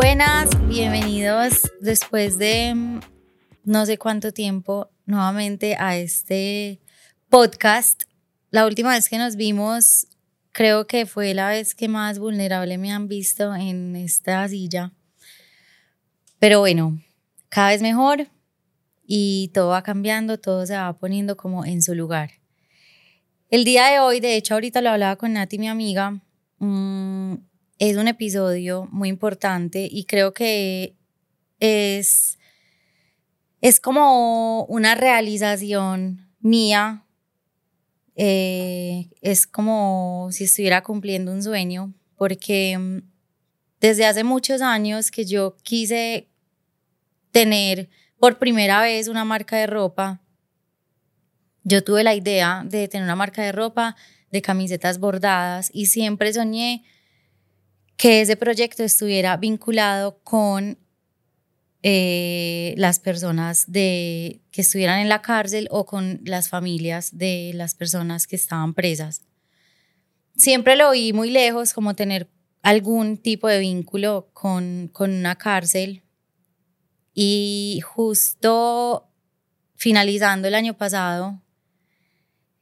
Buenas, bienvenidos después de mm, no sé cuánto tiempo nuevamente a este podcast. La última vez que nos vimos creo que fue la vez que más vulnerable me han visto en esta silla. Pero bueno, cada vez mejor y todo va cambiando, todo se va poniendo como en su lugar. El día de hoy, de hecho ahorita lo hablaba con Nati, mi amiga, mm, es un episodio muy importante y creo que es, es como una realización mía, eh, es como si estuviera cumpliendo un sueño, porque mm, desde hace muchos años que yo quise tener por primera vez una marca de ropa, yo tuve la idea de tener una marca de ropa, de camisetas bordadas y siempre soñé que ese proyecto estuviera vinculado con eh, las personas de, que estuvieran en la cárcel o con las familias de las personas que estaban presas. Siempre lo vi muy lejos, como tener algún tipo de vínculo con, con una cárcel. Y justo finalizando el año pasado,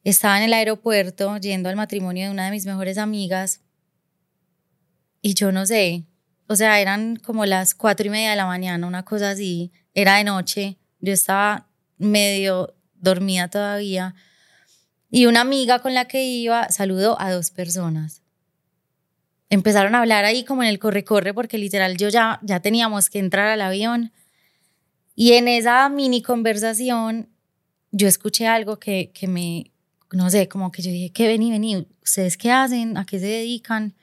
estaba en el aeropuerto yendo al matrimonio de una de mis mejores amigas y yo no sé, o sea, eran como las cuatro y media de la mañana, una cosa así, era de noche, yo estaba medio dormida todavía. Y una amiga con la que iba saludó a dos personas. Empezaron a hablar ahí como en el corre-corre, porque literal yo ya, ya teníamos que entrar al avión. Y en esa mini conversación yo escuché algo que, que me, no sé, como que yo dije, ¿qué vení, vení? ¿Ustedes qué hacen? ¿A qué se dedican?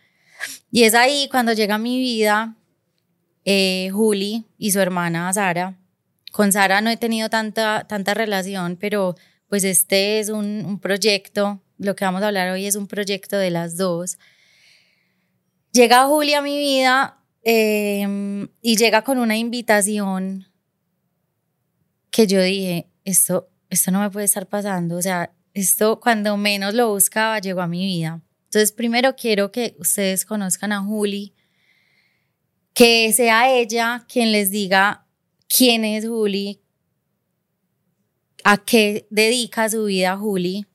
Y es ahí cuando llega a mi vida eh, Juli y su hermana Sara. Con Sara no he tenido tanta, tanta relación, pero pues este es un, proyecto, lo que vamos a hablar hoy es un proyecto de las dos. Llega Juli a mi vida em, y llega con una invitación que yo dije, esto, esto no me puede estar pasando, o sea, esto cuando menos lo buscaba llegó a mi vida. Entonces, primero quiero que ustedes conozcan a Juli, que sea ella quien les diga quién es Juli, a qué dedica su vida Juli.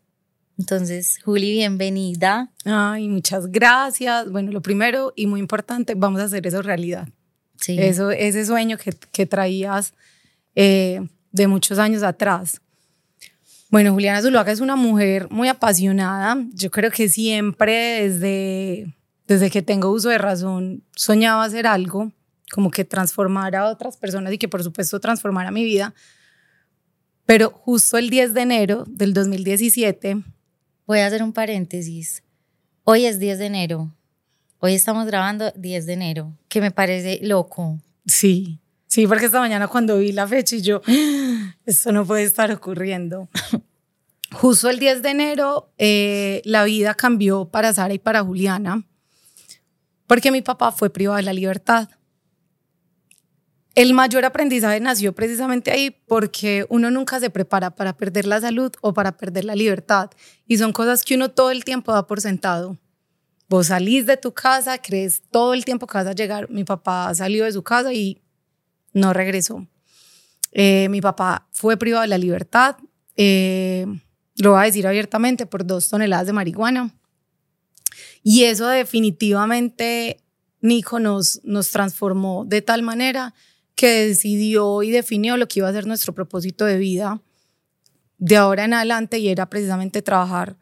Entonces, Juli, bienvenida. Ay, muchas gracias. Bueno, lo primero y muy importante, vamos a hacer eso realidad. Sí. Eso, ese sueño que, que traías eh, de muchos años atrás. Bueno, Juliana Zuluaga es una mujer muy apasionada. Yo creo que siempre desde, desde que tengo uso de razón soñaba hacer algo, como que transformar a otras personas y que por supuesto transformara mi vida. Pero justo el 10 de enero del 2017... Voy a hacer un paréntesis. Hoy es 10 de enero. Hoy estamos grabando 10 de enero, que me parece loco. Sí, Sí, porque esta mañana cuando vi la fecha y yo, ah, esto no puede estar ocurriendo. Justo el 10 de enero, eh, la vida cambió para Sara y para Juliana, porque mi papá fue privado de la libertad. El mayor aprendizaje nació precisamente ahí porque uno nunca se prepara para perder la salud o para perder la libertad. Y son cosas que uno todo el tiempo da por sentado. Vos salís de tu casa, crees todo el tiempo que vas a llegar. Mi papá salió de su casa y no regresó. Eh, mi papá fue privado de la libertad, eh, lo voy a decir abiertamente, por dos toneladas de marihuana. Y eso definitivamente, Nico, nos, nos transformó de tal manera que decidió y definió lo que iba a ser nuestro propósito de vida de ahora en adelante y era precisamente trabajar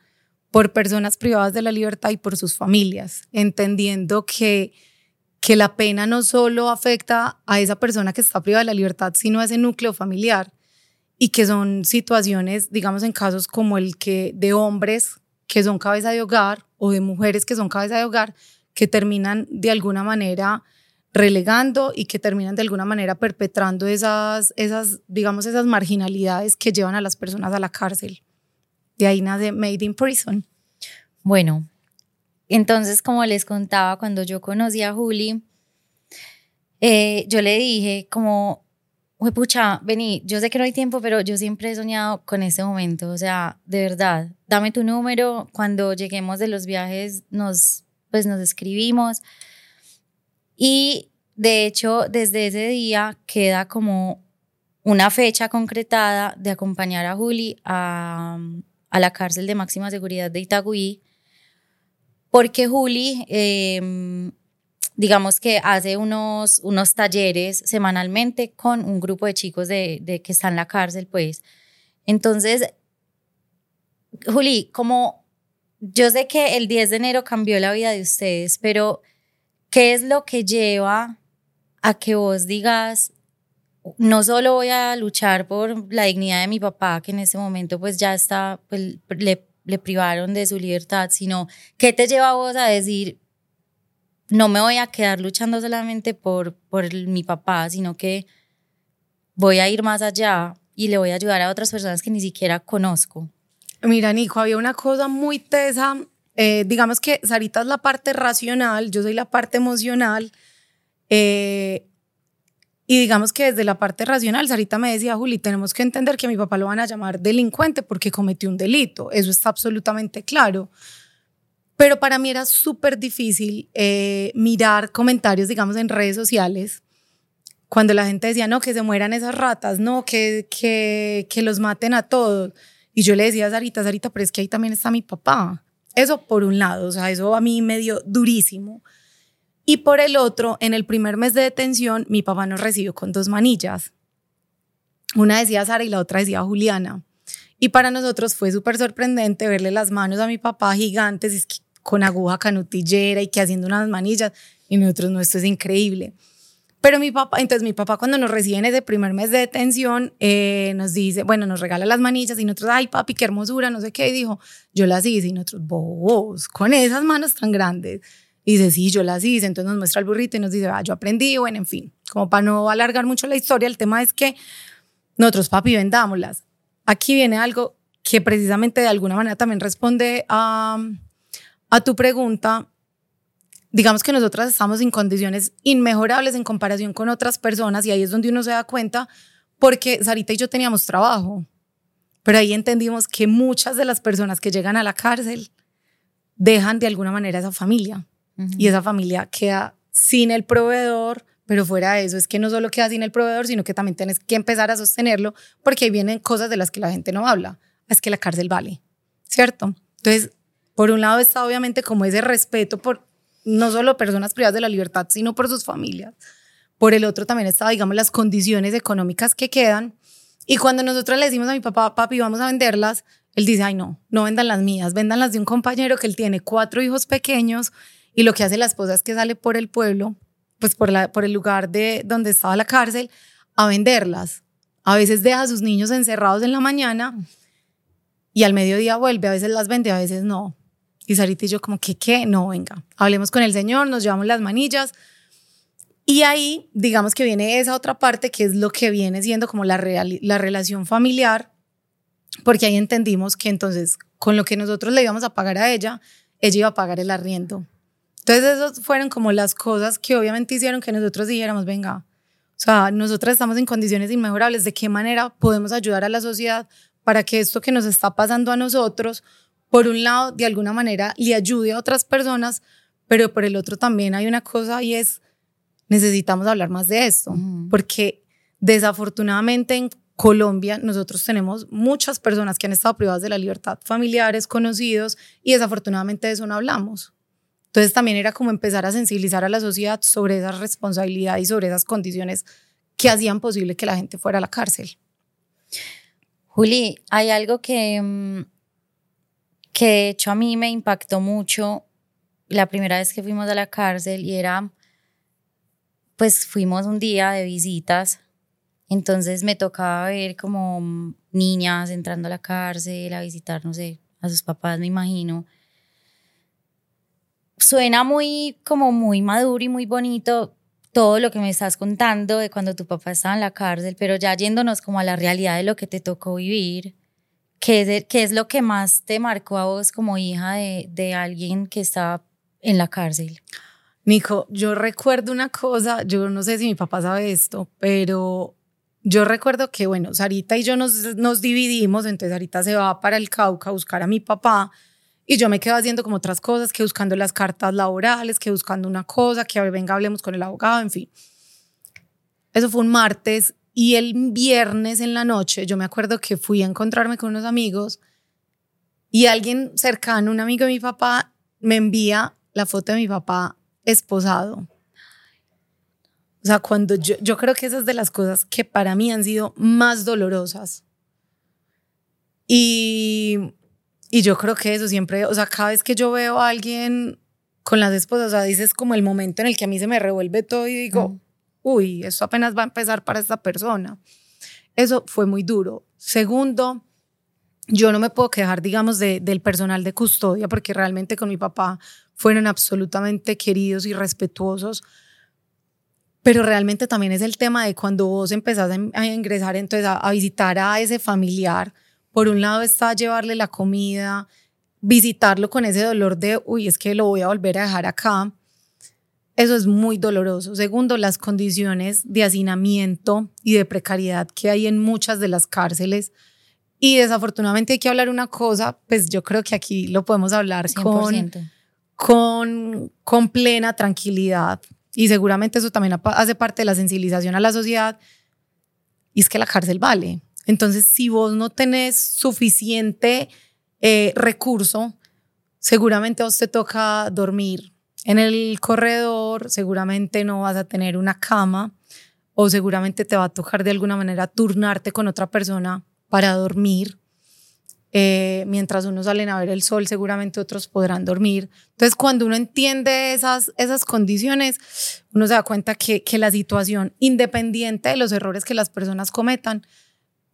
por personas privadas de la libertad y por sus familias, entendiendo que que la pena no solo afecta a esa persona que está privada de la libertad, sino a ese núcleo familiar y que son situaciones, digamos, en casos como el que de hombres que son cabeza de hogar o de mujeres que son cabeza de hogar, que terminan de alguna manera relegando y que terminan de alguna manera perpetrando esas, esas, digamos, esas marginalidades que llevan a las personas a la cárcel. De ahí nace Made in Prison. Bueno, entonces, como les contaba, cuando yo conocí a Juli, eh, yo le dije como, pucha, vení, yo sé que no hay tiempo, pero yo siempre he soñado con este momento, o sea, de verdad, dame tu número, cuando lleguemos de los viajes nos, pues nos escribimos. Y de hecho, desde ese día queda como una fecha concretada de acompañar a Juli a, a la cárcel de máxima seguridad de Itagüí, porque Juli, em, digamos que hace unos, unos talleres semanalmente con un grupo de chicos de, de que están en la cárcel, pues. Entonces, Juli, como yo sé que el 10 de enero cambió la vida de ustedes, pero ¿qué es lo que lleva a que vos digas, no solo voy a luchar por la dignidad de mi papá, que en ese momento pues ya está, pues, le, le privaron de su libertad, sino qué te lleva a vos a decir, no me voy a quedar luchando solamente por, por mi papá, sino que voy a ir más allá y le voy a ayudar a otras personas que ni siquiera conozco. Mira, Nico, había una cosa muy tesa. Eh, digamos que Sarita es la parte racional, yo soy la parte emocional. Eh, y digamos que desde la parte racional, Sarita me decía, Juli, tenemos que entender que a mi papá lo van a llamar delincuente porque cometió un delito. Eso está absolutamente claro. Pero para mí era súper difícil eh, mirar comentarios, digamos, en redes sociales, cuando la gente decía, no, que se mueran esas ratas, no, que, que, que los maten a todos. Y yo le decía a Sarita, Sarita, pero es que ahí también está mi papá. Eso por un lado, o sea, eso a mí me dio durísimo. Y por el otro, en el primer mes de detención, mi papá nos recibió con dos manillas. Una decía Sara y la otra decía Juliana. Y para nosotros fue súper sorprendente verle las manos a mi papá gigantes, es que con aguja canutillera y que haciendo unas manillas. Y nosotros, no, esto es increíble. Pero mi papá, entonces mi papá cuando nos recibe en ese primer mes de detención, eh, nos dice, bueno, nos regala las manillas y nosotros, ay papi, qué hermosura, no sé qué, y dijo, yo las hice y nosotros, vos, con esas manos tan grandes. Y dice, sí, yo las hice, entonces nos muestra el burrito y nos dice, ah, yo aprendí, bueno, en fin, como para no alargar mucho la historia, el tema es que nosotros, papi, vendámoslas. Aquí viene algo que precisamente de alguna manera también responde a, a tu pregunta, digamos que nosotras estamos en condiciones inmejorables en comparación con otras personas y ahí es donde uno se da cuenta porque Sarita y yo teníamos trabajo, pero ahí entendimos que muchas de las personas que llegan a la cárcel dejan de alguna manera esa familia y esa familia queda sin el proveedor, pero fuera de eso es que no solo queda sin el proveedor, sino que también tienes que empezar a sostenerlo porque ahí vienen cosas de las que la gente no habla, es que la cárcel vale, ¿cierto? Entonces, por un lado está obviamente como ese respeto por no solo personas privadas de la libertad, sino por sus familias. Por el otro también está, digamos, las condiciones económicas que quedan. Y cuando nosotros le decimos a mi papá, papi, vamos a venderlas, él dice, ay, no, no vendan las mías, vendan las de un compañero que él tiene cuatro hijos pequeños y lo que hace la esposa es que sale por el pueblo, pues por, la, por el lugar de donde estaba la cárcel, a venderlas. A veces deja a sus niños encerrados en la mañana y al mediodía vuelve, a veces las vende, a veces no. Y Sarita y yo como que, ¿qué? No, venga, hablemos con el Señor, nos llevamos las manillas. Y ahí, digamos que viene esa otra parte que es lo que viene siendo como la, la relación familiar, porque ahí entendimos que entonces con lo que nosotros le íbamos a pagar a ella, ella iba a pagar el arriendo. Entonces esas fueron como las cosas que obviamente hicieron que nosotros dijéramos, venga, o sea, nosotras estamos en condiciones inmejorables, ¿de qué manera podemos ayudar a la sociedad para que esto que nos está pasando a nosotros por un lado, de alguna manera, le ayude a otras personas, pero por el otro también hay una cosa y es, necesitamos hablar más de esto, porque desafortunadamente en Colombia nosotros tenemos muchas personas que han estado privadas de la libertad, familiares, conocidos, y desafortunadamente de eso no hablamos. Entonces también era como empezar a sensibilizar a la sociedad sobre esa responsabilidad y sobre esas condiciones que hacían posible que la gente fuera a la cárcel. Juli, hay algo que mm, que de hecho a mí me impactó mucho la primera vez que fuimos a la cárcel y era, pues fuimos un día de visitas, entonces me tocaba ver como niñas entrando a la cárcel a visitar, no sé, a sus papás, me imagino. Suena muy, como muy maduro y muy bonito todo lo que me estás contando de cuando tu papá estaba en la cárcel, pero ya yéndonos como a la realidad de lo que te tocó vivir, ¿Qué es, lo que más te marcó a vos como hija de, de alguien que está en la cárcel? Nico, yo recuerdo una cosa, yo no sé si mi papá sabe esto, pero yo recuerdo que, bueno, Sarita y yo nos, nos dividimos, entonces Sarita se va para el Cauca a buscar a mi papá Y yo me quedo haciendo como otras cosas, que buscando las cartas laborales, que buscando una cosa, que venga, hablemos con el abogado, en fin. Eso fue un martes y el viernes en la noche yo me acuerdo que fui a encontrarme con unos amigos y alguien cercano, un amigo de mi papá, me envía la foto de mi papá esposado. O sea, cuando yo, yo creo que esas de las cosas que para mí han sido más dolorosas. Y, y yo creo que eso siempre, o sea, cada vez que yo veo a alguien con las esposas, o sea, dices como el momento en el que a mí se me revuelve todo y digo, uy, eso apenas va a empezar para esta persona. Eso fue muy duro. Segundo, yo no me puedo quejar, digamos, de, del personal de custodia, porque realmente con mi papá fueron absolutamente queridos y respetuosos. Pero realmente también es el tema de cuando vos empezás a, ingresar, entonces a, a visitar a ese familiar. Por un lado está llevarle la comida, visitarlo con ese dolor de, uy, es que lo voy a volver a dejar acá. Eso es muy doloroso. Segundo, las condiciones de hacinamiento y de precariedad que hay en muchas de las cárceles. Y desafortunadamente hay que hablar una cosa, pues yo creo que aquí lo podemos hablar con, con, con plena tranquilidad. Y seguramente eso también hace parte de la sensibilización a la sociedad. Y es que la cárcel vale. Entonces, si vos no tenés suficiente eh, recurso, seguramente a vos te toca dormir en el corredor, seguramente no vas a tener una cama o seguramente te va a tocar de alguna manera turnarte con otra persona para dormir. Eh, mientras unos salen a ver el sol, seguramente otros podrán dormir. Entonces, cuando uno entiende esas, esas condiciones, uno se da cuenta que, que la situación, independiente de los errores que las personas cometan,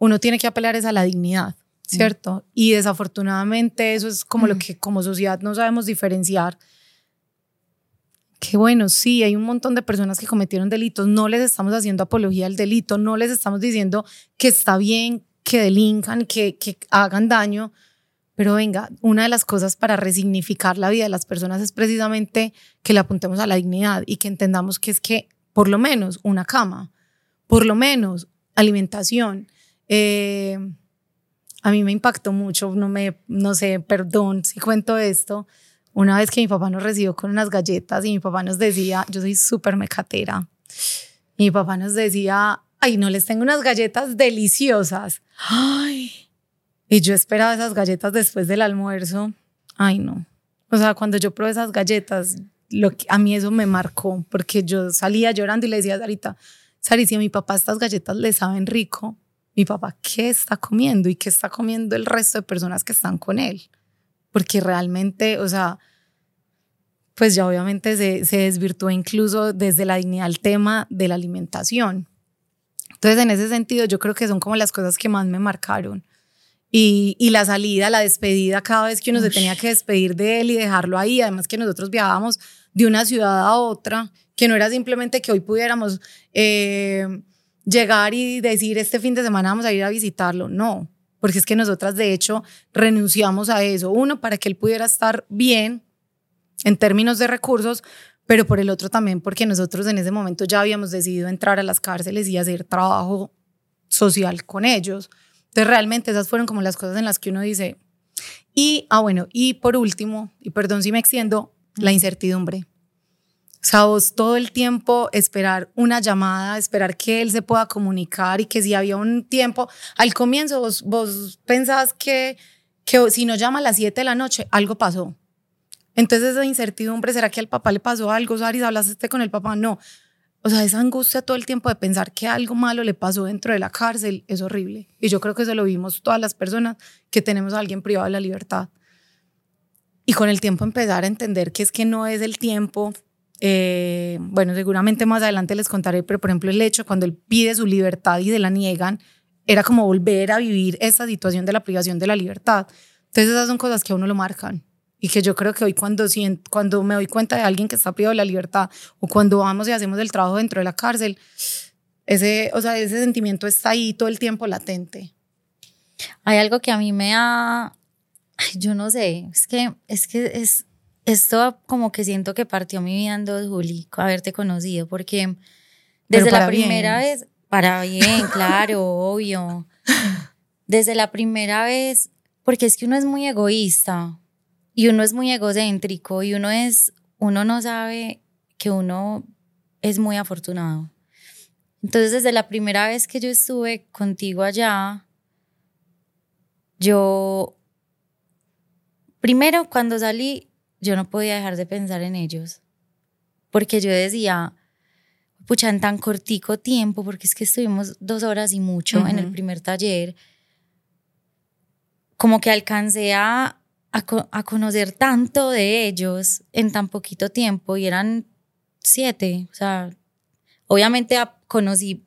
uno tiene que apelar es a la dignidad, ¿cierto? Y desafortunadamente eso es como lo que como sociedad no sabemos diferenciar que bueno, sí, hay un montón de personas que cometieron delitos, no les estamos haciendo apología al delito, no les estamos diciendo que está bien que delincan, que, que hagan daño, pero venga, una de las cosas para resignificar la vida de las personas es precisamente que le apuntemos a la dignidad y que entendamos que es que por lo menos una cama, por lo menos alimentación. Eh, a mí me impactó mucho, no me, no sé, perdón si cuento esto, una vez que mi papá nos recibió con unas galletas y mi papá nos decía, yo soy súper mecatera, y mi papá nos decía, ay, no les tengo unas galletas deliciosas. Ay. Y yo esperaba esas galletas después del almuerzo. Ay, no. O sea, cuando yo probé esas galletas, lo que, a mí eso me marcó, porque yo salía llorando y le decía a Sarita, Sari, si a mi papá estas galletas le saben rico, mi papá, ¿qué está comiendo? ¿Y qué está comiendo el resto de personas que están con él? porque realmente, o sea, pues ya obviamente se, se desvirtuó incluso desde la dignidad al tema de la alimentación. Entonces, en ese sentido, yo creo que son como las cosas que más me marcaron. Y, y la salida, la despedida, cada vez que uno se tenía que despedir de él y dejarlo ahí, además que nosotros viajábamos de una ciudad a otra, que no era simplemente que hoy pudiéramos eh, llegar y decir este fin de semana vamos a ir a visitarlo, no, porque es que nosotras de hecho renunciamos a eso. Uno, para que él pudiera estar bien en términos de recursos, pero por el otro también porque nosotros en ese momento ya habíamos decidido entrar a las cárceles y hacer trabajo social con ellos. Entonces realmente esas fueron como las cosas en las que uno dice, y, ah bueno, y por último, y perdón si me extiendo, la incertidumbre. O sea, vos todo el tiempo esperar una llamada, esperar que él se pueda comunicar y que si había un tiempo, al comienzo vos, vos pensás que, que si no llama a las 7 de la noche, algo pasó. Entonces esa incertidumbre, ¿será que al papá le pasó algo? Saris, ¿hablaste con el papá? No. O sea, esa angustia todo el tiempo de pensar que algo malo le pasó dentro de la cárcel es horrible. Y yo creo que eso lo vimos todas las personas que tenemos a alguien privado de la libertad. Y con el tiempo empezar a entender que es que no es el tiempo eh, bueno, seguramente más adelante les contaré, pero por ejemplo el hecho cuando él pide su libertad y de la niegan, era como volver a vivir esa situación de la privación de la libertad. Entonces esas son cosas que a uno lo marcan y que yo creo que hoy cuando, cuando me doy cuenta de alguien que está privado de la libertad o cuando vamos y hacemos el trabajo dentro de la cárcel, ese, o sea, ese sentimiento está ahí todo el tiempo latente. Hay algo que a mí me ha, yo no sé, es que es que es esto como que siento que partió mi vida en dos, Juli, haberte conocido, porque desde la primera vez, para bien, claro, obvio, desde la primera vez, porque es que uno es muy egoísta, y uno es muy egocéntrico y uno es, uno no sabe que uno es muy afortunado. Entonces, desde la primera vez que yo estuve contigo allá, yo, primero cuando salí, yo no podía dejar de pensar en ellos, porque yo decía, pucha, en tan cortico tiempo, porque es que estuvimos dos horas y mucho en el primer taller, como que alcancé a, a, conocer tanto de ellos en tan poquito tiempo y eran siete, o sea, obviamente conocí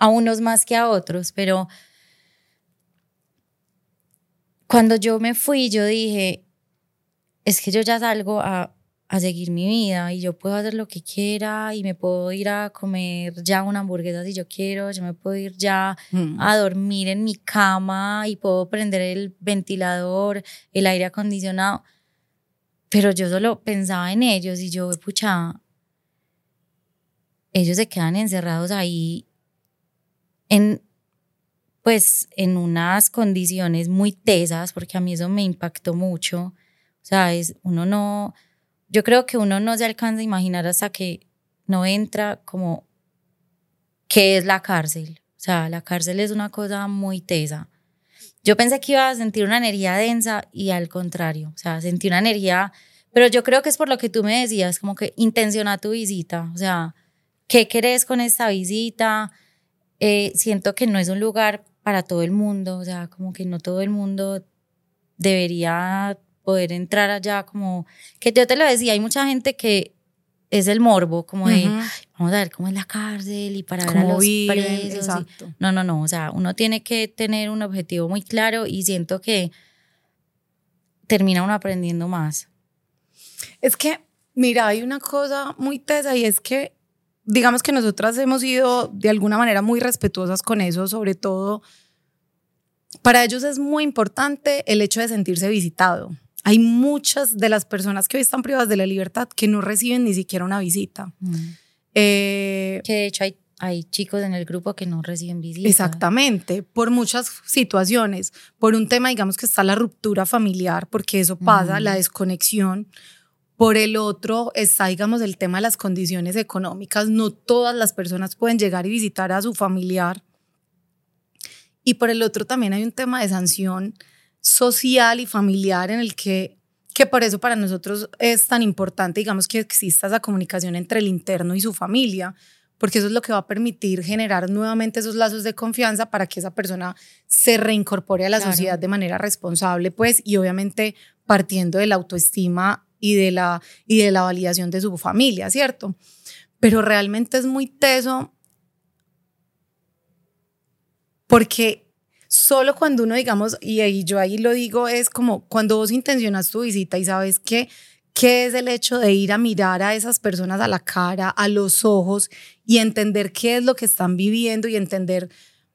a unos más que a otros, pero cuando yo me fui, yo dije, es que yo ya salgo a, a seguir mi vida y yo puedo hacer lo que quiera y me puedo ir a comer ya una hamburguesa si yo quiero, yo me puedo ir ya mm. a dormir en mi cama y puedo prender el ventilador, el aire acondicionado. Pero yo solo pensaba en ellos y yo, pucha, ellos se quedan encerrados ahí en, pues, en unas condiciones muy tesas, porque a mí eso me impactó mucho. Sea, es, uno no, yo creo que uno no se alcanza a imaginar hasta que no entra como qué es la cárcel. O sea, la cárcel es una cosa muy tesa. Yo pensé que iba a sentir una energía densa y al contrario, o sea, sentí una energía, pero yo creo que es por lo que tú me decías, como que intenciona tu visita, o sea, ¿qué querés con esta visita? Eh, siento que no es un lugar para todo el mundo, o sea, como que no todo el mundo debería poder entrar allá como, que yo te lo decía, hay mucha gente que es el morbo, como de, vamos a ver cómo es la cárcel y para ver a los presos. Exacto. no, no, no, o sea, uno tiene que tener un objetivo muy claro y siento que termina uno aprendiendo más. Es que, mira, hay una cosa muy tesa y es que, digamos que nosotras hemos sido de alguna manera muy respetuosas con eso, sobre todo, para ellos es muy importante el hecho de sentirse visitado. Hay muchas de las personas que hoy están privadas de la libertad que no reciben ni siquiera una visita. Mm. Eh, que de hecho hay, hay chicos en el grupo que no reciben visita. Exactamente, por muchas situaciones. Por un tema, digamos que está la ruptura familiar, porque eso pasa, la desconexión. Por el otro está, digamos, el tema de las condiciones económicas. No todas las personas pueden llegar y visitar a su familiar. Y por el otro también hay un tema de sanción social y familiar en el que, que por eso para nosotros es tan importante, digamos, que exista esa comunicación entre el interno y su familia, porque eso es lo que va a permitir generar nuevamente esos lazos de confianza para que esa persona se reincorpore a la sociedad de manera responsable, pues, y obviamente partiendo de la autoestima y de la, y de la validación de su familia, ¿cierto? Pero realmente es muy teso porque Solo cuando uno, digamos, y ahí yo ahí lo digo, es como cuando vos intencionas tu visita y sabes que qué es el hecho de ir a mirar a esas personas a la cara, a los ojos y entender qué es lo que están viviendo y entender,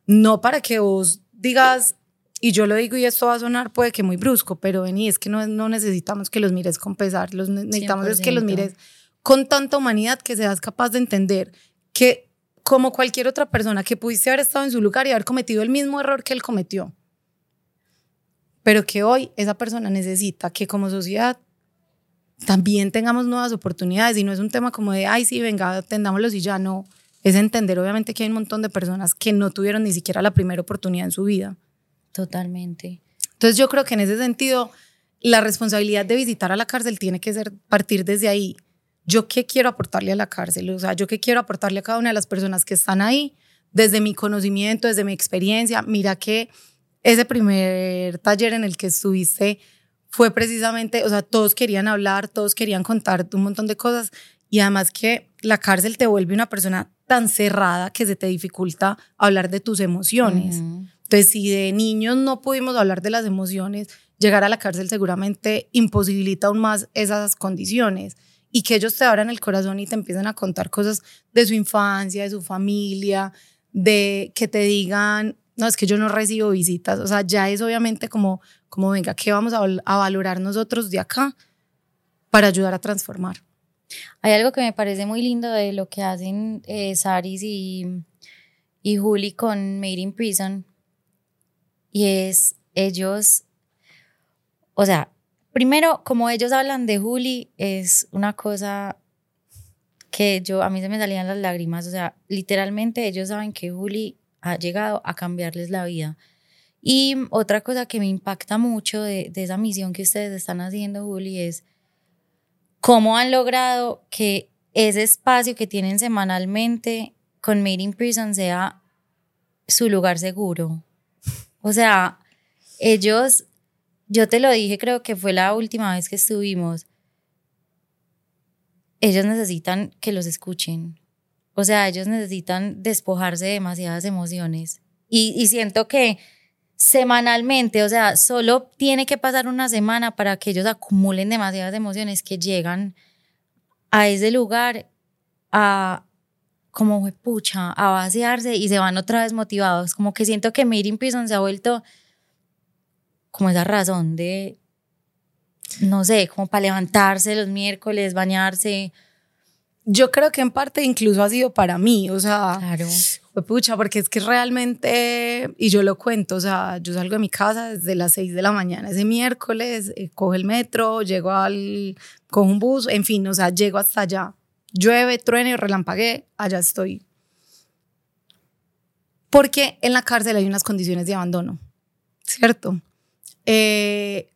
no para que vos digas, y yo lo digo y esto va a sonar puede que muy brusco, pero vení, es que no, no necesitamos que los mires con pesar, los necesitamos es que los mires con tanta humanidad que seas capaz de entender que como cualquier otra persona que pudiste haber estado en su lugar y haber cometido el mismo error que él cometió. Pero que hoy esa persona necesita que como sociedad también tengamos nuevas oportunidades y no es un tema como de, ay, sí, venga, atendámoslos y ya no. Es entender obviamente que hay un montón de personas que no tuvieron ni siquiera la primera oportunidad en su vida. Totalmente. Entonces yo creo que en ese sentido la responsabilidad de visitar a la cárcel tiene que ser partir desde ahí yo qué quiero aportarle a la cárcel, o sea, yo qué quiero aportarle a cada una de las personas que están ahí, desde mi conocimiento, desde mi experiencia. Mira que ese primer taller en el que estuviste fue precisamente, o sea, todos querían hablar, todos querían contar un montón de cosas y además que la cárcel te vuelve una persona tan cerrada que se te dificulta hablar de tus emociones. Entonces, si de niños no pudimos hablar de las emociones, llegar a la cárcel seguramente imposibilita aún más esas condiciones y que ellos te abran el corazón y te empiecen a contar cosas de su infancia, de su familia, de que te digan, no, es que yo no recibo visitas, o sea, ya es obviamente como, como venga, ¿qué vamos a, valorar nosotros de acá para ayudar a transformar? Hay algo que me parece muy lindo de lo que hacen eh, Saris y, y Juli con Made in Prison, y es ellos, o sea, primero, como ellos hablan de Juli, es una cosa que yo, a mí se me salían las lágrimas, o sea, literalmente ellos saben que Juli ha llegado a cambiarles la vida. Y otra cosa que me impacta mucho de, esa misión que ustedes están haciendo, Juli, es cómo han logrado que ese espacio que tienen semanalmente con Made in Prison sea su lugar seguro. O sea, ellos, yo te lo dije, creo que fue la última vez que estuvimos, ellos necesitan que los escuchen. O sea, ellos necesitan despojarse de demasiadas emociones. Y, y siento que semanalmente, o sea, solo tiene que pasar una semana para que ellos acumulen demasiadas emociones que llegan a ese lugar a como pucha, a vaciarse y se van otra vez motivados. Como que siento que Made in Prison se ha vuelto como esa razón de, no sé, como para levantarse los miércoles, bañarse. Yo creo que en parte incluso ha sido para mí, o sea, Claro. pucha, porque es que realmente, y yo lo cuento, o sea, yo salgo de mi casa desde las 6 de la mañana ese miércoles, eh, cojo el metro, llego al, cojo un bus, en fin, o sea, llego hasta allá. Llueve, truene, relampagué, allá estoy. Porque en la cárcel hay unas condiciones de abandono, ¿cierto? Eh,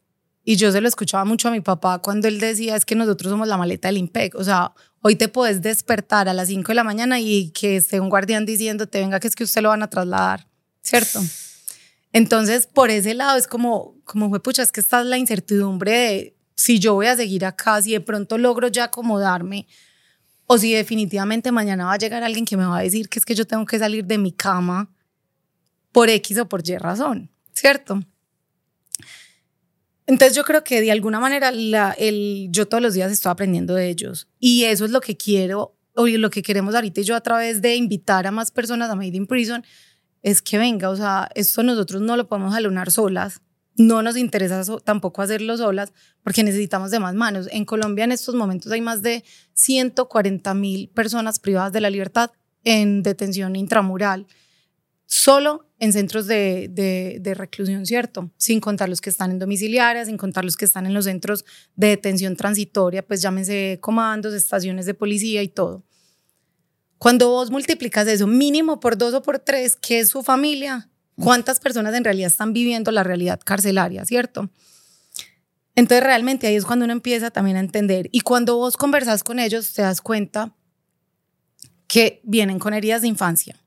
y yo se lo escuchaba mucho a mi papá cuando él decía, es que nosotros somos la maleta del IMPEC. O sea, hoy te puedes despertar a las 5 de la mañana y que esté un guardián diciéndote, venga, que es que usted lo van a trasladar, ¿cierto? Entonces, por ese lado es como, como fue, pucha, es que está la incertidumbre de si yo voy a seguir acá, si de pronto logro ya acomodarme, o si definitivamente mañana va a llegar alguien que me va a decir que es que yo tengo que salir de mi cama por X o por Y razón, ¿cierto? Entonces yo creo que de alguna manera el, yo todos los días estoy aprendiendo de ellos. Y eso es lo que quiero o lo que queremos ahorita y yo a través de invitar a más personas a Made in Prison es que venga, o sea, esto nosotros no lo podemos jalonar solas, no nos interesa tampoco hacerlo solas porque necesitamos de más manos. En Colombia en estos momentos hay más de 140 mil personas privadas de la libertad en detención intramural solo en centros de, de, de, reclusión, ¿cierto? Sin contar los que están en domiciliarias, sin contar los que están en los centros de detención transitoria, pues llámense comandos, estaciones de policía y todo. Cuando vos multiplicas eso mínimo por dos o por tres, ¿qué es su familia? ¿Cuántas personas en realidad están viviendo la realidad carcelaria, ¿cierto? Entonces realmente ahí es cuando uno empieza también a entender. Y cuando vos conversas con ellos, te das cuenta que vienen con heridas de infancia,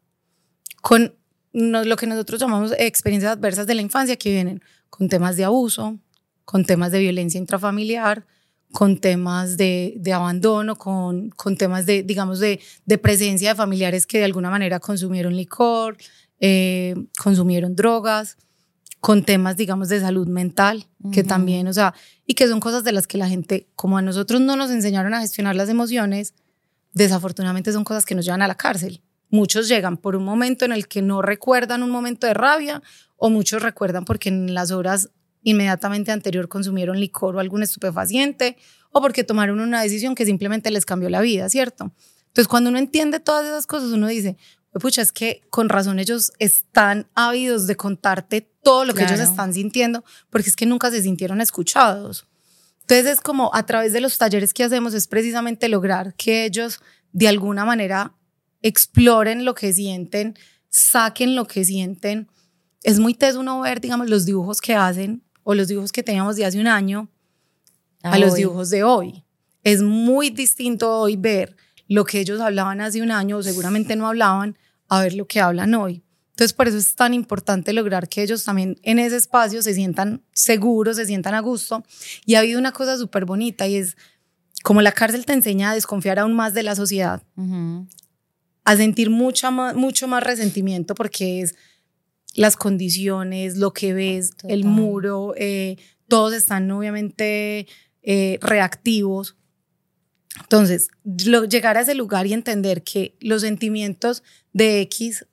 con no, lo que nosotros llamamos experiencias adversas de la infancia, que vienen con temas de abuso, con temas de violencia intrafamiliar, con temas de, de abandono, con, con, temas de, digamos, de, de, presencia de familiares que de alguna manera consumieron licor, eh, consumieron drogas, con temas, digamos, de salud mental, uh -huh. que también, o sea, y que son cosas de las que la gente, como a nosotros no nos enseñaron a gestionar las emociones, desafortunadamente son cosas que nos llevan a la cárcel. Muchos llegan por un momento en el que no recuerdan un momento de rabia o muchos recuerdan porque en las horas inmediatamente anterior consumieron licor o algún estupefaciente o porque tomaron una decisión que simplemente les cambió la vida, ¿cierto? Entonces cuando uno entiende todas esas cosas, uno dice, pucha, es que con razón ellos están ávidos de contarte todo lo que claro. ellos están sintiendo porque es que nunca se sintieron escuchados. Entonces es como a través de los talleres que hacemos es precisamente lograr que ellos de alguna manera exploren lo que sienten, saquen lo que sienten. Es muy teso uno ver, digamos, los dibujos que hacen o los dibujos que teníamos de hace un año a, a los dibujos de hoy. Es muy distinto hoy ver lo que ellos hablaban hace un año o seguramente no hablaban a ver lo que hablan hoy. Entonces, por eso es tan importante lograr que ellos también en ese espacio se sientan seguros, se sientan a gusto. Y ha habido una cosa súper bonita y es como la cárcel te enseña a desconfiar aún más de la sociedad. Uh -huh a sentir mucha más, mucho más resentimiento porque es las condiciones, lo que ves, Total. el muro, eh, todos están obviamente eh, reactivos. Entonces, lo, llegar a ese lugar y entender que los sentimientos de X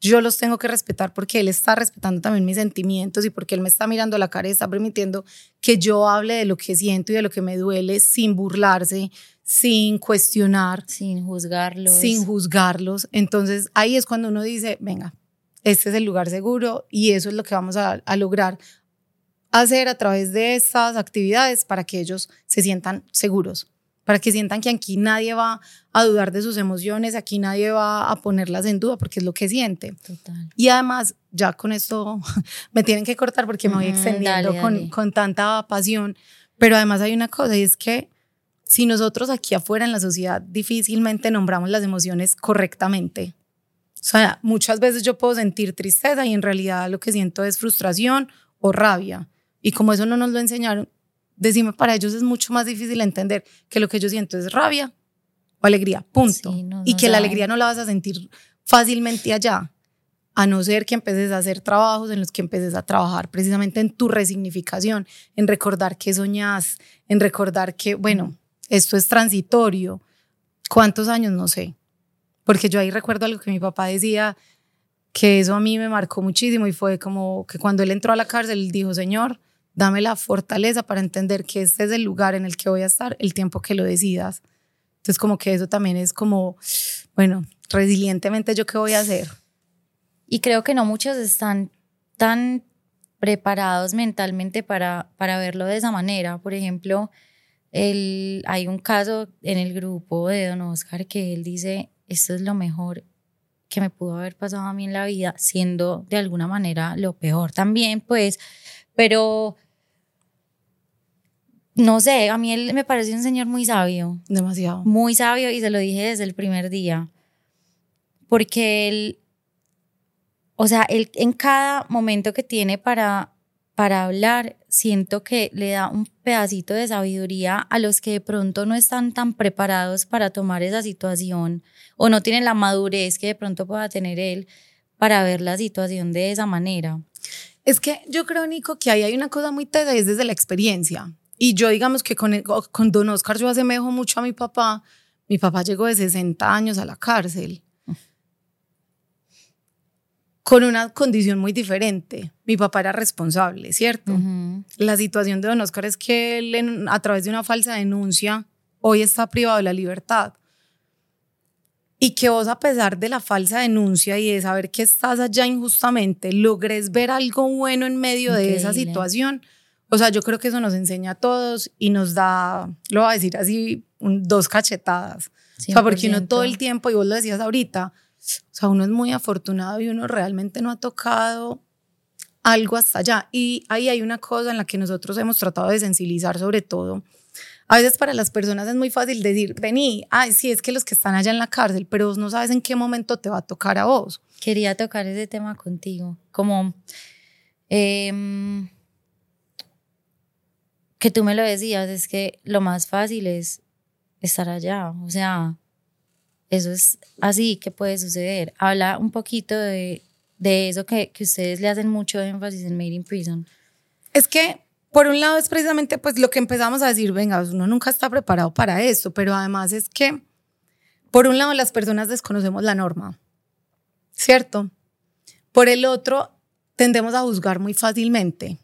yo los tengo que respetar porque él está respetando también mis sentimientos y porque él me está mirando la cara y está permitiendo que yo hable de lo que siento y de lo que me duele sin burlarse, sin cuestionar. Sin juzgarlos. Sin juzgarlos. Entonces ahí es cuando uno dice, venga, este es el lugar seguro y eso es lo que vamos a, a lograr. hacer a través de estas actividades para que ellos se sientan seguros, para que sientan que aquí nadie va a dudar de sus emociones, aquí nadie va a ponerlas en duda porque es lo que siente. Total. Y además, ya con esto me tienen que cortar porque me voy extendiendo dale, con, dale. con tanta pasión, pero además hay una cosa y es que si nosotros aquí afuera en la sociedad difícilmente nombramos las emociones correctamente, o sea, muchas veces yo puedo sentir tristeza y en realidad lo que siento es frustración o rabia. Y como eso no nos lo enseñaron, decime, para ellos es mucho más difícil entender que lo que yo siento es rabia o alegría, punto. Sí, no- y que la alegría no la vas a sentir fácilmente allá, a no ser que empeces a hacer trabajos en los que empeces a trabajar precisamente en tu resignificación, en recordar que soñás, en recordar que, bueno, esto es transitorio. ¿Cuántos años? No sé. Porque yo ahí recuerdo algo que mi papá decía, que eso a mí me marcó muchísimo y fue como que cuando él entró a la cárcel, dijo, Señor, dame la fortaleza para entender que este es el lugar en el que voy a estar el tiempo que lo decidas. Entonces como que eso también es como, bueno, resilientemente yo qué voy a hacer. Y creo que no muchos están tan preparados mentalmente para, para verlo de esa manera. Por ejemplo, el, hay un caso en el grupo de Don Oscar que él dice, esto es lo mejor que me pudo haber pasado a mí en la vida, siendo de alguna manera lo peor también, pues, pero no sé, a mí él me parece un señor muy sabio Demasiado. muy sabio y se lo dije desde el primer día. Porque él, o sea, él en cada momento que tiene para, para hablar, siento que le da un pedacito de sabiduría a los que de pronto no están tan preparados para tomar esa situación o no tienen la madurez que de pronto pueda tener él para ver la situación de esa manera. Es que yo creo, Nico, que ahí hay una cosa muy tesa es desde la experiencia. Y yo, digamos que con, con Don Oscar yo asemejo mucho a mi papá. Mi papá llegó de 60 años a la cárcel con una condición muy diferente. Mi papá era responsable, ¿cierto? Ujú. La situación de Don Oscar es que él, en- a través de una falsa denuncia, hoy está privado de la libertad. Y que vos, a pesar de la falsa denuncia y de saber que estás allá injustamente, logres ver algo bueno en medio de esa Increíble. situación. O sea, yo creo que eso nos enseña a todos y nos da, lo voy a decir así, un- dos cachetadas. O sea, porque uno 100%. todo el tiempo, y vos lo decías ahorita, o sea, uno es muy afortunado y uno realmente no ha tocado algo hasta allá. Y ahí hay una cosa en la que nosotros hemos tratado de sensibilizar sobre todo. A veces para las personas es muy fácil decir, vení, ay, sí, es que los que están allá en la cárcel, pero vos no sabes en qué momento te va a tocar a vos. Quería tocar ese tema contigo, como em, que tú me lo decías, es que lo más fácil es estar allá, o sea, eso es así que puede suceder. Habla un poquito de, de eso que, que ustedes le hacen mucho énfasis en Made in Prison. Es que, por un lado, es precisamente pues lo que empezamos a decir, venga, uno nunca está preparado para esto, pero además es que, por un lado, las personas desconocemos la norma, ¿cierto? Por el otro, tendemos a juzgar muy fácilmente.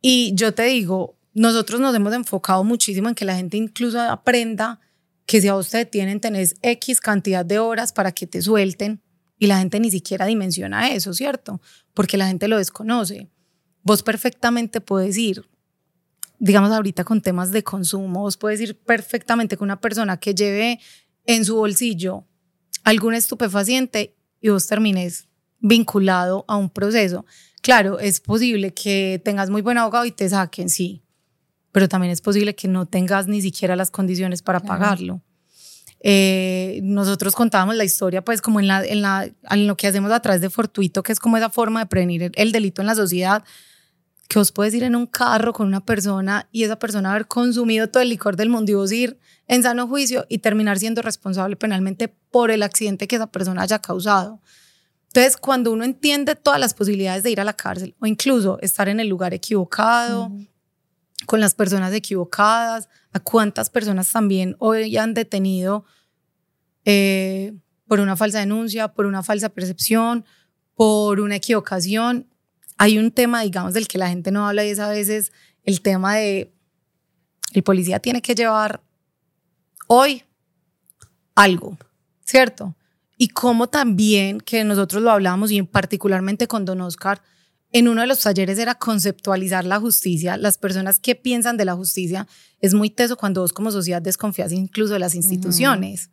Y yo te digo, nosotros nos hemos enfocado muchísimo en que la gente incluso aprenda que si a usted tienen, tenés X cantidad de horas para que te suelten y la gente ni siquiera dimensiona eso, ¿cierto? Porque la gente lo desconoce. Vos perfectamente puedes ir, digamos ahorita con temas de consumo, vos puedes ir perfectamente con una persona que lleve en su bolsillo algún estupefaciente y vos termines vinculado a un proceso. Claro, es posible que tengas muy buen abogado y te saquen, sí, pero también es posible que no tengas ni siquiera las condiciones para Claro. pagarlo. Eh, nosotros contábamos la historia, pues, como en, la, en, la, en lo que hacemos a través de Fortuito, que es como esa forma de prevenir el, el delito en la sociedad, que vos puedes ir en un carro con una persona y esa persona haber consumido todo el licor del mundo y vos ir en sano juicio y terminar siendo responsable penalmente por el accidente que esa persona haya causado. Entonces, cuando uno entiende todas las posibilidades de ir a la cárcel o incluso estar en el lugar equivocado, con las personas equivocadas, a cuántas personas también hoy han detenido eh, por una falsa denuncia, por una falsa percepción, por una equivocación. Hay un tema, digamos, del que la gente no habla y es a veces el tema de el policía tiene que llevar hoy algo, ¿cierto? Y como también, que nosotros lo hablamos y particularmente con Don Oscar, en uno de los talleres era conceptualizar la justicia, las personas que piensan de la justicia, es muy teso cuando vos como sociedad desconfías incluso de las instituciones.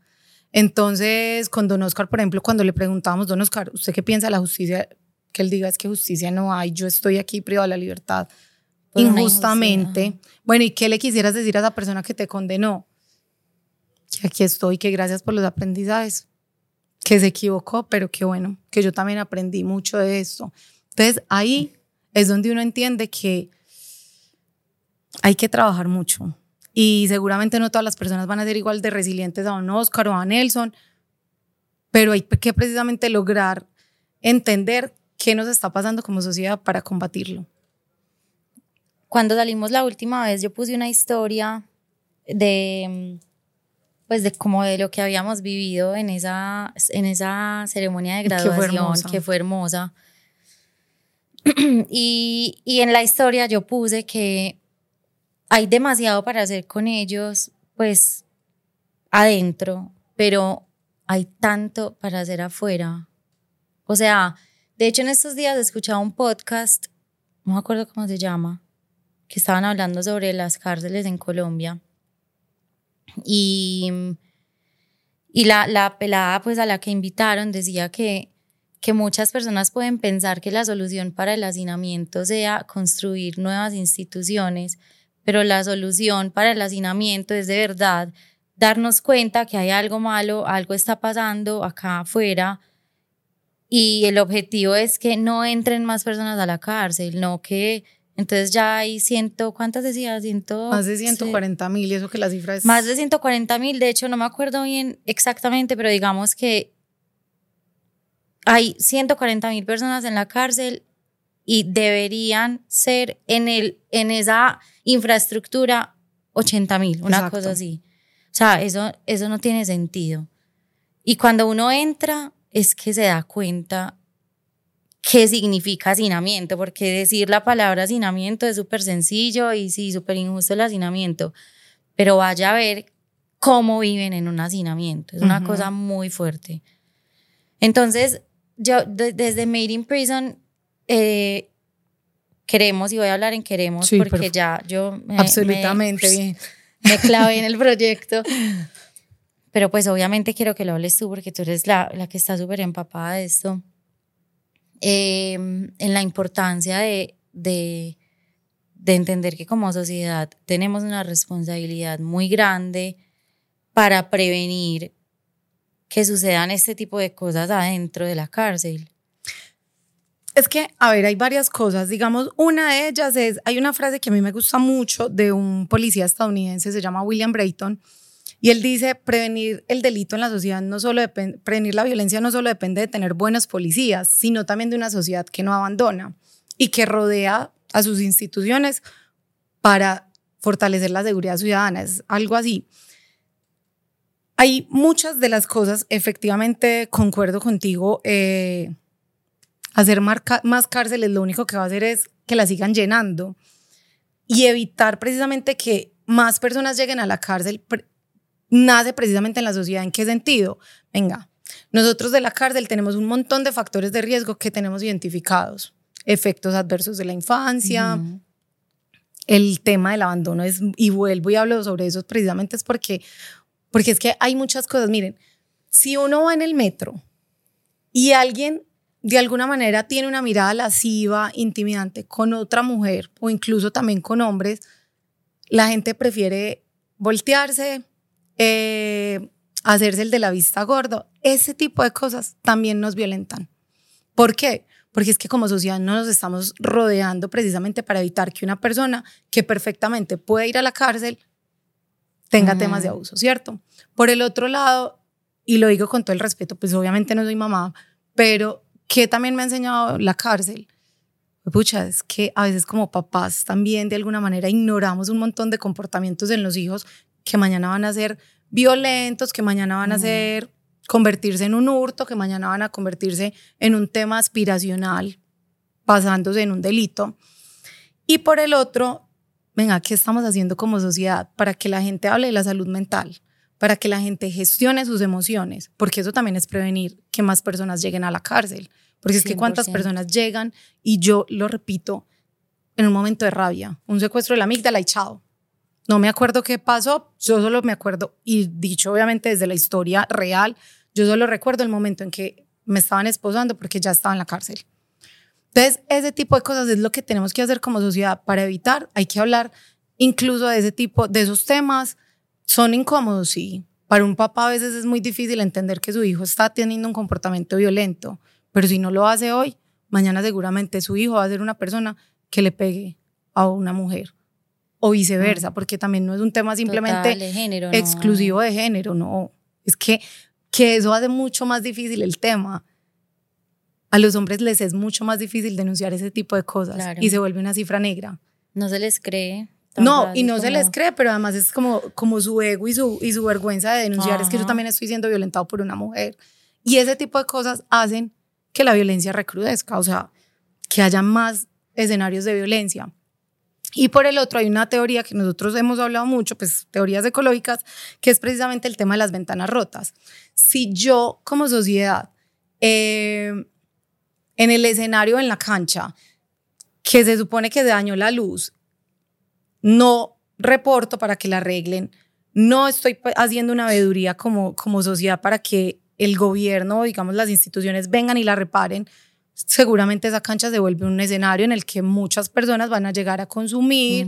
Entonces, con Don Oscar, por ejemplo, cuando le preguntábamos, Don Oscar, ¿usted qué piensa de la justicia? Que él diga es que justicia no hay, yo estoy aquí privado de la libertad injustamente. Bueno, ¿y qué le quisieras decir a esa persona que te condenó? Que aquí estoy, que gracias por los aprendizajes, que se equivocó, pero que bueno, que yo también aprendí mucho de esto. Entonces ahí es donde uno entiende que hay que trabajar mucho y seguramente no todas las personas van a ser igual de resilientes a un Oscar o a Nelson, pero hay que precisamente lograr entender qué nos está pasando como sociedad para combatirlo. Cuando salimos la última vez, yo puse una historia de pues de como de lo que habíamos vivido en esa, en esa ceremonia de graduación, que fue hermosa. y, y en la historia yo puse que hay demasiado para hacer con ellos, pues adentro, pero hay tanto para hacer afuera. O sea, de hecho en estos días he escuchado un podcast, no me acuerdo cómo se llama, que estaban hablando sobre las cárceles en Colombia. Y, y la, la pelada pues a la que invitaron decía que que muchas personas pueden pensar que la solución para el hacinamiento sea construir nuevas instituciones, pero la solución para el hacinamiento es de verdad darnos cuenta que hay algo malo, algo está pasando acá afuera y el objetivo es que no entren más personas a la cárcel, no que entonces ya hay ciento, ¿cuántas decía? Ciento, más de 140 mil, eso que la cifra es... Más de 140 mil, de hecho no me acuerdo bien exactamente, pero digamos que hay 140 mil personas en la cárcel y deberían ser en, el, en esa infraestructura 80 mil, una cosa así. O sea, eso, eso no tiene sentido. Y cuando uno entra es que se da cuenta qué significa hacinamiento, porque decir la palabra hacinamiento es súper sencillo y sí, súper injusto el hacinamiento, pero vaya a ver cómo viven en un hacinamiento, es una cosa muy fuerte. Entonces, yo desde Made in Prison eh, queremos, y voy a hablar en queremos porque ya yo me, absolutamente bien. me clavé en el proyecto. Pero pues obviamente quiero que lo hables tú porque tú eres la, la que está súper empapada de esto. Em, en la importancia de, de, de entender que como sociedad tenemos una responsabilidad muy grande para prevenir que sucedan este tipo de cosas adentro de la cárcel? Es que, a ver, hay varias cosas. Digamos, una de ellas es, hay una frase que a mí me gusta mucho de un policía estadounidense, se llama William Brayton, y él dice, prevenir el delito en la sociedad no solo depende, prevenir la violencia no solo depende de tener buenos policías, sino también de una sociedad que no abandona y que rodea a sus instituciones para fortalecer la seguridad ciudadana. Es algo así. Hay muchas de las cosas, efectivamente, concuerdo contigo, eh, hacer más cárceles lo único que va a hacer es que la sigan llenando y evitar precisamente que más personas lleguen a la cárcel, nace precisamente en la sociedad. ¿En qué sentido? Venga, nosotros de la cárcel tenemos un montón de factores de riesgo que tenemos identificados. Efectos adversos de la infancia, el tema del abandono es, y vuelvo y hablo sobre eso precisamente es porque porque es que hay muchas cosas. Miren, si uno va en el metro y alguien de alguna manera tiene una mirada lasciva, intimidante con otra mujer o incluso también con hombres, la gente prefiere voltearse, eh, hacerse el de la vista gordo. Ese tipo de cosas también nos violentan. ¿Por qué? Porque es que como sociedad no nos estamos rodeando precisamente para evitar que una persona que perfectamente puede ir a la cárcel tenga temas de abuso, ¿cierto? Por el otro lado, y lo digo con todo el respeto, pues obviamente no soy mamá, pero que también me ha enseñado la cárcel. Pucha, es que a veces como papás también de alguna manera ignoramos un montón de comportamientos en los hijos que mañana van a ser violentos, que mañana van a ser convertirse en un hurto, que mañana van a convertirse en un tema aspiracional, pasándose en un delito. Y por el otro, venga, ¿qué estamos haciendo como sociedad para que la gente hable de la salud mental? Para que la gente gestione sus emociones, porque eso también es prevenir que más personas lleguen a la cárcel. Porque es que cuántas 100%. personas llegan y yo lo repito en un momento de rabia, un secuestro de la amígdala y chao. No me acuerdo qué pasó, yo solo me acuerdo, y dicho obviamente desde la historia real, yo solo recuerdo el momento en que me estaban esposando porque ya estaba en la cárcel. Entonces, ese tipo de cosas es lo que tenemos que hacer como sociedad para evitar. Hay que hablar incluso de ese tipo, de esos temas. Son incómodos, sí. Para un papá a veces es muy difícil entender que su hijo está teniendo un comportamiento violento, pero si no lo hace hoy, mañana seguramente su hijo va a ser una persona que le pegue a una mujer o viceversa, porque también no es un tema simplemente Total, de género, no. exclusivo de género, no. Es que, que eso hace mucho más difícil el tema. A los hombres les es mucho más difícil denunciar ese tipo de cosas Claro. y se vuelve una cifra negra. No se les cree. No, y no se como- les cree, pero además es como, como su ego y su, y su vergüenza de denunciar. Es que yo Ajá. también estoy siendo violentado por una mujer. Y ese tipo de cosas hacen que la violencia recrudezca, o sea, que haya más escenarios de violencia. Y por el otro hay una teoría que nosotros hemos hablado mucho, pues teorías ecológicas, que es precisamente el tema de las ventanas rotas. Si yo como sociedad, eh, en el escenario, en la cancha, que se supone que se dañó la luz, no reporto para que la arreglen, no estoy pues, haciendo una veeduría como, como sociedad para que el gobierno, digamos, las instituciones vengan y la reparen, seguramente esa cancha se vuelve un escenario en el que muchas personas van a llegar a consumir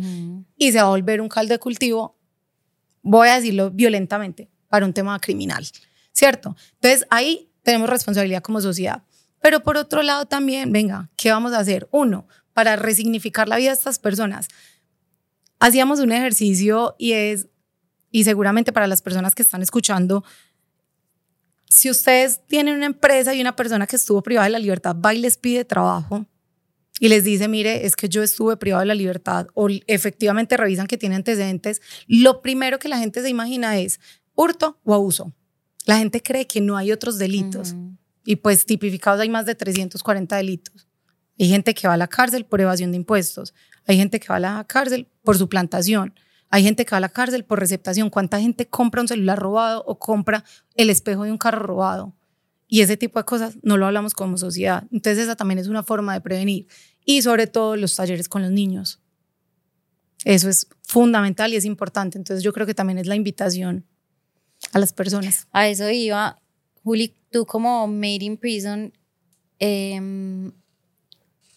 y se va a volver un caldo de cultivo, voy a decirlo violentamente, para un tema criminal, ¿cierto? Entonces ahí tenemos responsabilidad como sociedad. Pero por otro lado también, venga, ¿qué vamos a hacer? Uno, para resignificar la vida de estas personas. Hacíamos un ejercicio y es, y seguramente para las personas que están escuchando, si ustedes tienen una empresa y una persona que estuvo privada de la libertad va y les pide trabajo y les dice, mire, es que yo estuve privado de la libertad o efectivamente revisan que tiene antecedentes, lo primero que la gente se imagina es hurto o abuso. La gente cree que no hay otros delitos. Y pues tipificados hay más de 340 delitos. Hay gente que va a la cárcel por evasión de impuestos, hay gente que va a la cárcel por suplantación, hay gente que va a la cárcel por receptación. ¿Cuánta gente compra un celular robado o compra el espejo de un carro robado? Y ese tipo de cosas no lo hablamos como sociedad. Entonces esa también es una forma de prevenir. Y sobre todo los talleres con los niños. Eso es fundamental y es importante. Entonces yo creo que también es la invitación a las personas. A eso iba. Juli, tú como Made in Prison, em,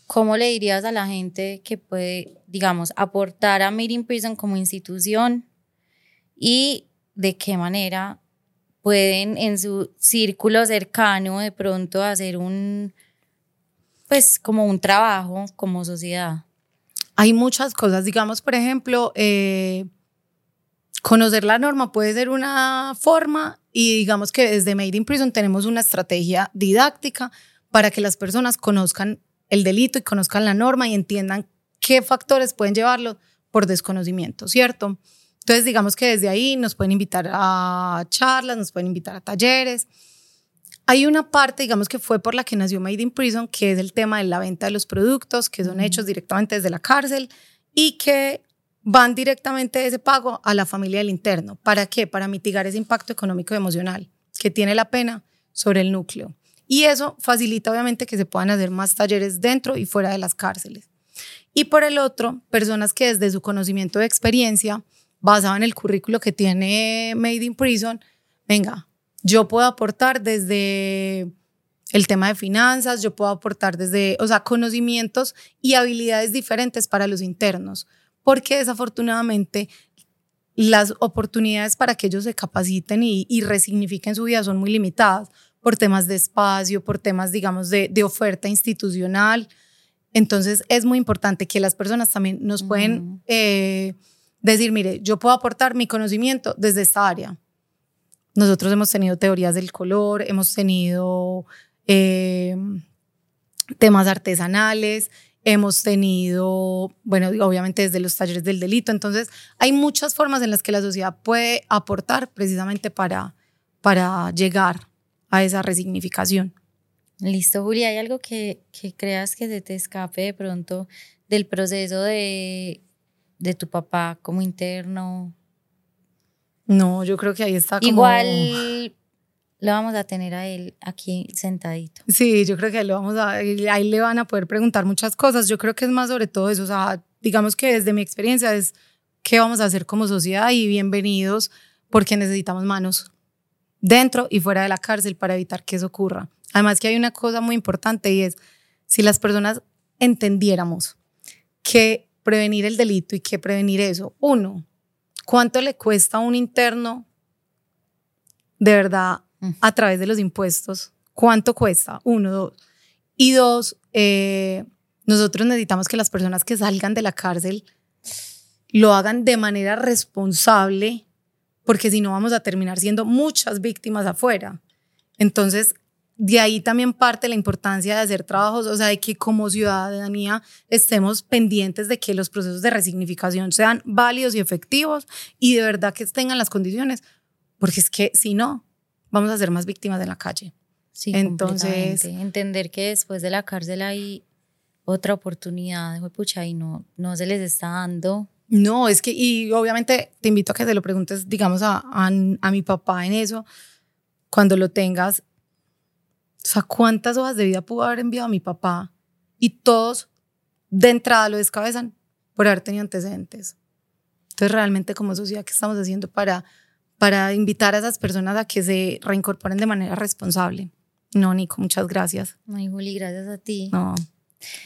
¿cómo le dirías a la gente que puede, digamos, aportar a Made in Prison como institución y de qué manera pueden en su círculo cercano de pronto hacer un, pues como un trabajo como sociedad? Hay muchas cosas, digamos, por ejemplo, eh, conocer la norma puede ser una forma y digamos que desde Made in Prison tenemos una estrategia didáctica para que las personas conozcan el delito y conozcan la norma y entiendan qué factores pueden llevarlo por desconocimiento, ¿cierto? Entonces, digamos que desde ahí nos pueden invitar a charlas, nos pueden invitar a talleres. Hay una parte, digamos que fue por la que nació Made in Prison, que es el tema de la venta de los productos, que son hechos directamente desde la cárcel y que van directamente de ese pago a la familia del interno. ¿Para qué? Para mitigar ese impacto económico y emocional que tiene la pena sobre el núcleo. Y eso facilita obviamente que se puedan hacer más talleres dentro y fuera de las cárceles. Y por el otro, personas que desde su conocimiento de experiencia, basado en el currículo que tiene Made in Prison, venga, yo puedo aportar desde el tema de finanzas, yo puedo aportar desde, o sea, conocimientos y habilidades diferentes para los internos, porque desafortunadamente las oportunidades para que ellos se capaciten y, y resignifiquen su vida son muy limitadas por temas de espacio, por temas, digamos, de, de oferta institucional. Entonces es muy importante que las personas también nos pueden Ujú. eh, decir, mire, yo puedo aportar mi conocimiento desde esta área. Nosotros hemos tenido teorías del color, hemos tenido eh, temas artesanales, hemos tenido, bueno, obviamente desde los talleres del delito. Entonces, hay muchas formas en las que la sociedad puede aportar precisamente para, para llegar a esa resignificación. Listo, Julia, ¿hay algo que, que creas que se te escape de pronto del proceso de, de tu papá como interno? No, yo creo que ahí está como... Igual lo vamos a tener a él aquí sentadito. Sí, yo creo que lo vamos a, ahí le van a poder preguntar muchas cosas. Yo creo que es más sobre todo eso. O sea, digamos que desde mi experiencia es qué vamos a hacer como sociedad y bienvenidos porque necesitamos manos dentro y fuera de la cárcel para evitar que eso ocurra. Además que hay una cosa muy importante y es si las personas entendiéramos que prevenir el delito y que prevenir eso, uno, ¿cuánto le cuesta a un interno de verdad a través de los impuestos. ¿Cuánto cuesta? Uno, dos. Y dos, eh, nosotros necesitamos que las personas que salgan de la cárcel lo hagan de manera responsable, porque si no vamos a terminar siendo muchas víctimas afuera. Entonces, de ahí también parte la importancia de hacer trabajos, o sea, de que como ciudadanía estemos pendientes de que los procesos de resignificación sean válidos y efectivos y de verdad que tengan las condiciones, porque es que si no, vamos a ser más víctimas de la calle. Sí, entonces entender que después de la cárcel hay otra oportunidad, pucha, y no, no se les está dando. No, es que, y obviamente te invito a que se lo preguntes, digamos, a, a, a mi papá en eso, cuando lo tengas. O sea, ¿cuántas hojas de vida pudo haber enviado a mi papá? Y todos de entrada lo descabezan por haber tenido antecedentes. Entonces, realmente como sociedad, ¿qué estamos haciendo para para invitar a esas personas a que se reincorporen de manera responsable. No, Nico, muchas gracias. Ay, Juli, gracias a ti. No,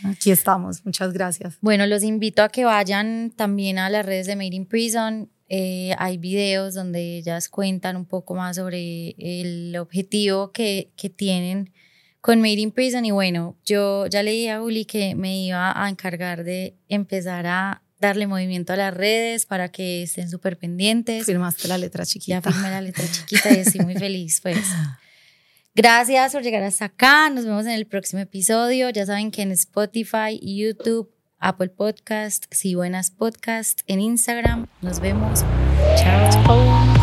aquí estamos, muchas gracias. Bueno, los invito a que vayan también a las redes de Made in Prison. Eh, hay videos donde ellas cuentan un poco más sobre el objetivo que, que tienen con Made in Prison. Y bueno, yo ya le dije a Juli que me iba a encargar de empezar a darle movimiento a las redes para que estén súper pendientes. Firmaste la letra chiquita. Ya firmé la letra chiquita y estoy muy feliz, pues. Gracias por llegar hasta acá. Nos vemos en el próximo episodio. Ya saben que en Spotify, YouTube, Apple Podcast, Si Buenas Podcast, en Instagram. Nos vemos. Chao.